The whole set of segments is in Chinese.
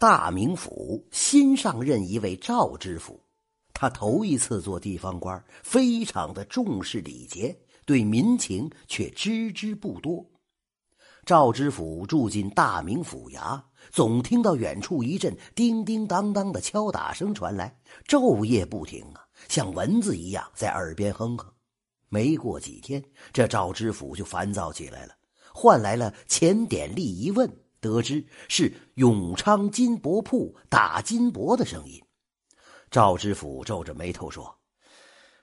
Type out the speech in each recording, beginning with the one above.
大名府新上任一位赵知府，他头一次做地方官，非常的重视礼节，对民情却知之不多。赵知府住进大名府衙，总听到远处一阵叮叮当当的敲打声传来，昼夜不停啊，像蚊子一样在耳边哼哼。没过几天，这赵知府就烦躁起来了，换来了钱典吏一问。得知是永昌金箔铺打金箔的声音，赵知府皱着眉头说：“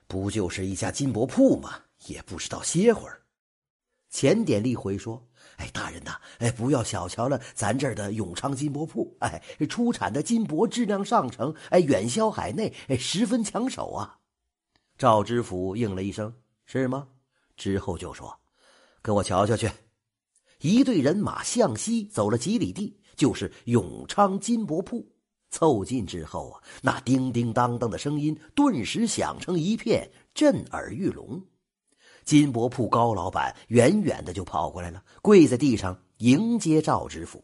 不就是一家金箔铺吗？也不知道歇会儿。”钱典吏回说：“哎，大人呐，哎，不要小瞧了咱这儿的永昌金箔铺，哎，出产的金箔质量上乘，哎，远销海内，哎，十分抢手啊。”赵知府应了一声：“是吗？”之后就说：“跟我瞧瞧去。”一队人马向西走了几里地，就是永昌金箔铺。凑近之后啊，那叮叮当当的声音顿时响成一片，震耳欲聋。金箔铺高老板远远的就跑过来了，跪在地上迎接赵知府。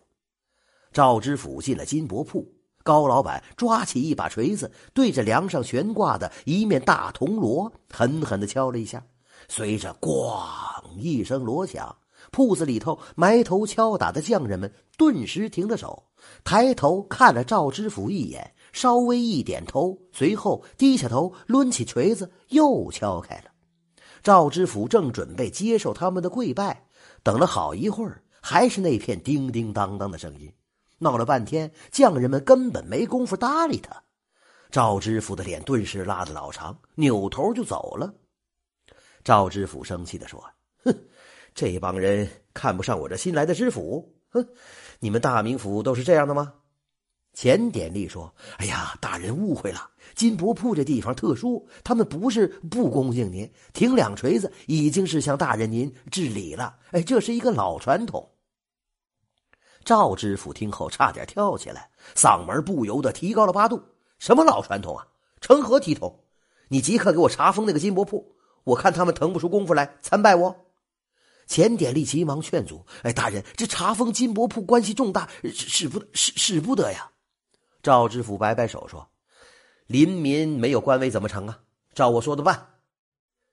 赵知府进了金箔铺，高老板抓起一把锤子，对着梁上悬挂的一面大铜锣狠狠的敲了一下，随着“咣”一声锣响。铺子里头埋头敲打的匠人们顿时停了手，抬头看了赵知府一眼，稍微一点头，随后低下头，抡起锤子又敲开了。赵知府正准备接受他们的跪拜，等了好一会儿，还是那片叮叮当当的声音。闹了半天，匠人们根本没工夫搭理他。赵知府的脸顿时拉得老长，扭头就走了。赵知府生气地说：“哼！”这帮人看不上我这新来的知府，哼！你们大名府都是这样的吗？钱典吏说：“哎呀，大人误会了，金伯铺这地方特殊，他们不是不恭敬您，挺两锤子已经是向大人您致礼了。哎，这是一个老传统。”赵知府听后差点跳起来，嗓门不由得提高了八度：“什么老传统啊？成何体统？你即刻给我查封那个金伯铺，我看他们腾不出功夫来参拜我。”钱典力急忙劝阻：“哎，大人，这查封金箔铺关系重大，使不使使不得呀？”赵知府摆摆手说：“临民没有官威怎么成啊？照我说的办。”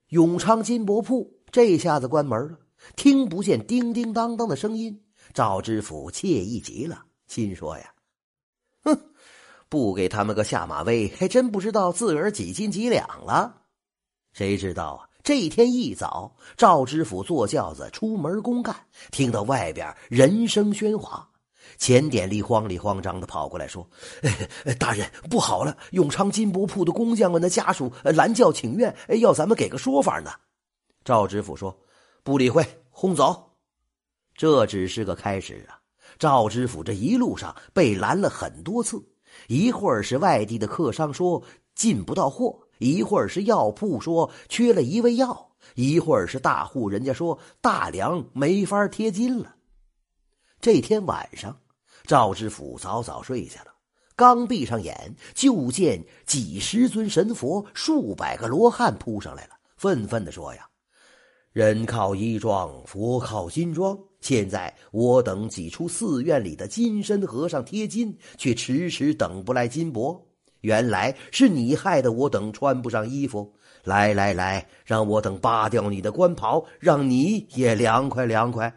永昌金箔铺这下子关门了，听不见叮叮当当的声音。赵知府惬意极了，心说：“呀，哼，不给他们个下马威，还真不知道自个儿几斤几两了。谁知道啊？”这一天一早，赵知府坐轿子出门公干，听到外边人声喧哗，钱典吏慌里慌张的跑过来说：“大人，不好了！永昌金箔铺的工匠们的家属拦轿请愿，要咱们给个说法呢。”赵知府说：“不理会，轰走。”这只是个开始啊！赵知府这一路上被拦了很多次，一会儿是外地的客商说进不到货。一会儿是药铺说缺了一味药，一会儿是大户人家说大梁没法贴金了。这天晚上，赵知府早早睡下了，刚闭上眼，就见几十尊神佛、数百个罗汉扑上来了，愤愤地说：“呀，人靠衣装，佛靠金装。现在我等挤出寺院里的金身和尚贴金，却迟迟等不来金箔。”原来是你害得我等穿不上衣服，来来来，让我等扒掉你的官袍，让你也凉快凉快。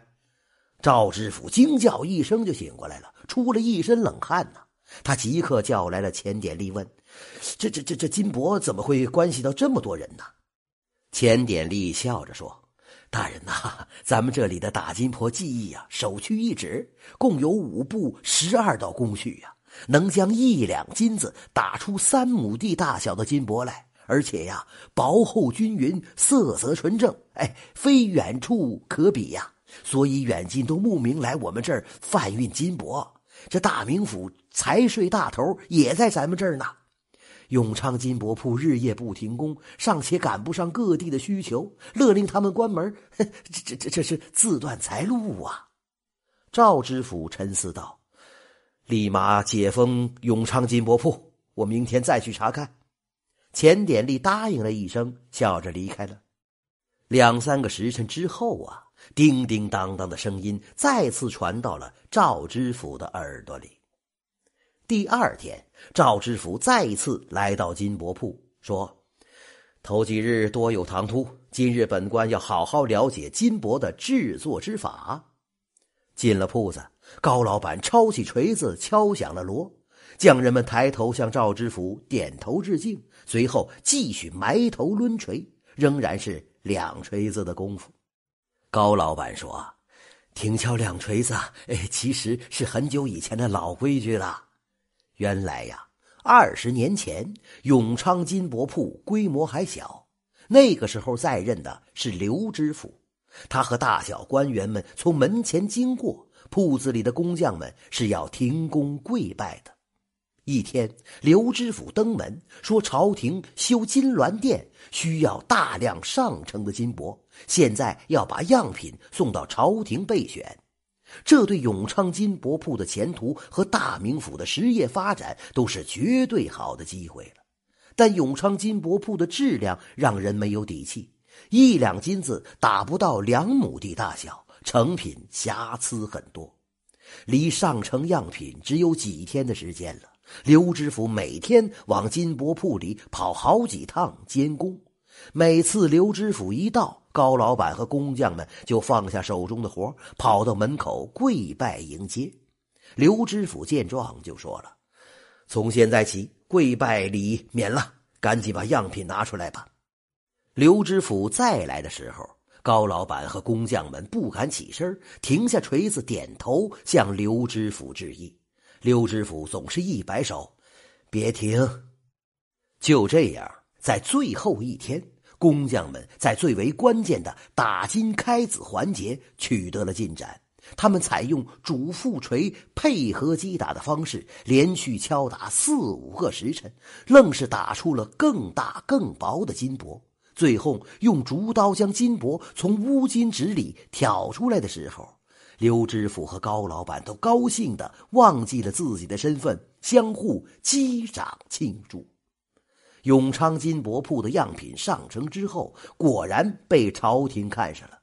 赵知府惊叫一声就醒过来了，出了一身冷汗呐。他即刻叫来了钱典吏问：“这这这这金帛怎么会关系到这么多人呢？”钱典吏笑着说：“大人呐，咱们这里的打金婆技艺呀，首屈一指，共有五步十二道工序呀。”能将一两金子打出三亩地大小的金箔来，而且呀，薄厚均匀，色泽纯正，哎，非远处可比呀。所以远近都慕名来我们这儿贩运金箔。这大名府财税大头也在咱们这儿呢。永昌金箔铺日夜不停工，尚且赶不上各地的需求，勒令他们关门，这这这这是自断财路啊！赵知府沉思道。立马解封永昌金箔铺，我明天再去查看。钱典吏答应了一声，笑着离开了。两三个时辰之后啊，叮叮当当的声音再次传到了赵知府的耳朵里。第二天，赵知府再次来到金箔铺，说：“头几日多有唐突，今日本官要好好了解金箔的制作之法。”进了铺子，高老板抄起锤子敲响了锣，匠人们抬头向赵知府点头致敬，随后继续埋头抡锤，仍然是两锤子的功夫。高老板说：“停敲两锤子，哎，其实是很久以前的老规矩了。”原来呀，二十年前永昌金箔铺规模还小，那个时候在任的是刘知府，他和大小官员们从门前经过，铺子里的工匠们是要停工跪拜的。一天，刘知府登门说，朝廷修金銮殿需要大量上乘的金箔，现在要把样品送到朝廷备选。这对永昌金箔铺的前途和大名府的实业发展都是绝对好的机会了，但永昌金箔铺的质量让人没有底气，一两金子打不到两亩地大小，成品瑕疵很多，离上乘样品只有几天的时间了。刘知府每天往金箔铺里跑好几趟监工，每次刘知府一到。高老板和工匠们就放下手中的活，跑到门口跪拜迎接。刘知府见状就说了：“从现在起，跪拜礼免了，赶紧把样品拿出来吧。”刘知府再来的时候，高老板和工匠们不敢起身，停下锤子，点头向刘知府致意。刘知府总是一摆手：“别停。”就这样，在最后一天。工匠们在最为关键的打金开子环节取得了进展。他们采用主副锤配合击打的方式，连续敲打四五个时辰，愣是打出了更大更薄的金箔。最后用竹刀将金箔从乌金纸里挑出来的时候，刘知府和高老板都高兴的忘记了自己的身份，相互击掌庆祝。永昌金箔铺的样品上成之后，果然被朝廷看上了。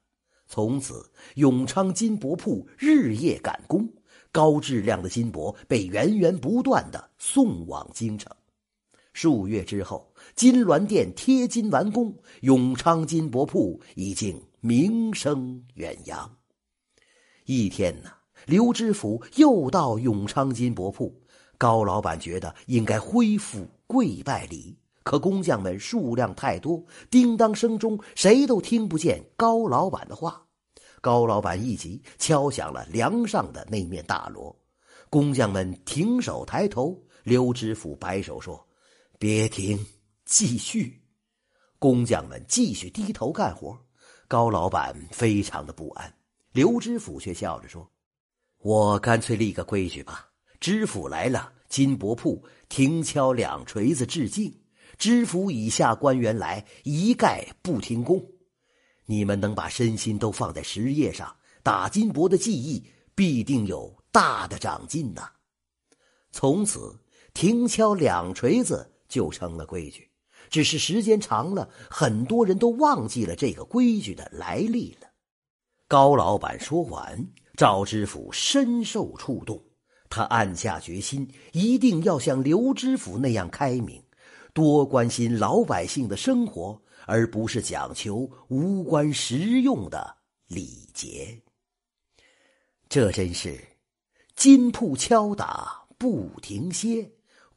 从此，永昌金箔铺日夜赶工，高质量的金箔被源源不断的送往京城。数月之后，金銮殿贴金完工，永昌金箔铺已经名声远扬。一天呢，刘知府又到永昌金箔铺，高老板觉得应该恢复跪拜礼。可工匠们数量太多，叮当声中谁都听不见高老板的话。高老板一急，敲响了梁上的那面大锣。工匠们停手抬头，刘知府摆手说：“别停，继续。”工匠们继续低头干活。高老板非常的不安，刘知府却笑着说：“我干脆立个规矩吧，知府来了，金箔铺停敲两锤子致敬。”知府以下官员来，一概不停工。你们能把身心都放在实业上，打金箔的技艺必定有大的长进呐。从此，停敲两锤子就成了规矩。只是时间长了，很多人都忘记了这个规矩的来历了。高老板说完，赵知府深受触动，他暗下决心，一定要像刘知府那样开明。多关心老百姓的生活，而不是讲求无关实用的礼节。这真是金铺敲打不停歇，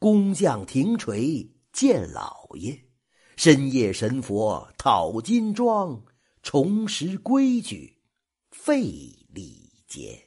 工匠停锤见老爷，深夜神佛讨金装，重拾规矩费礼节。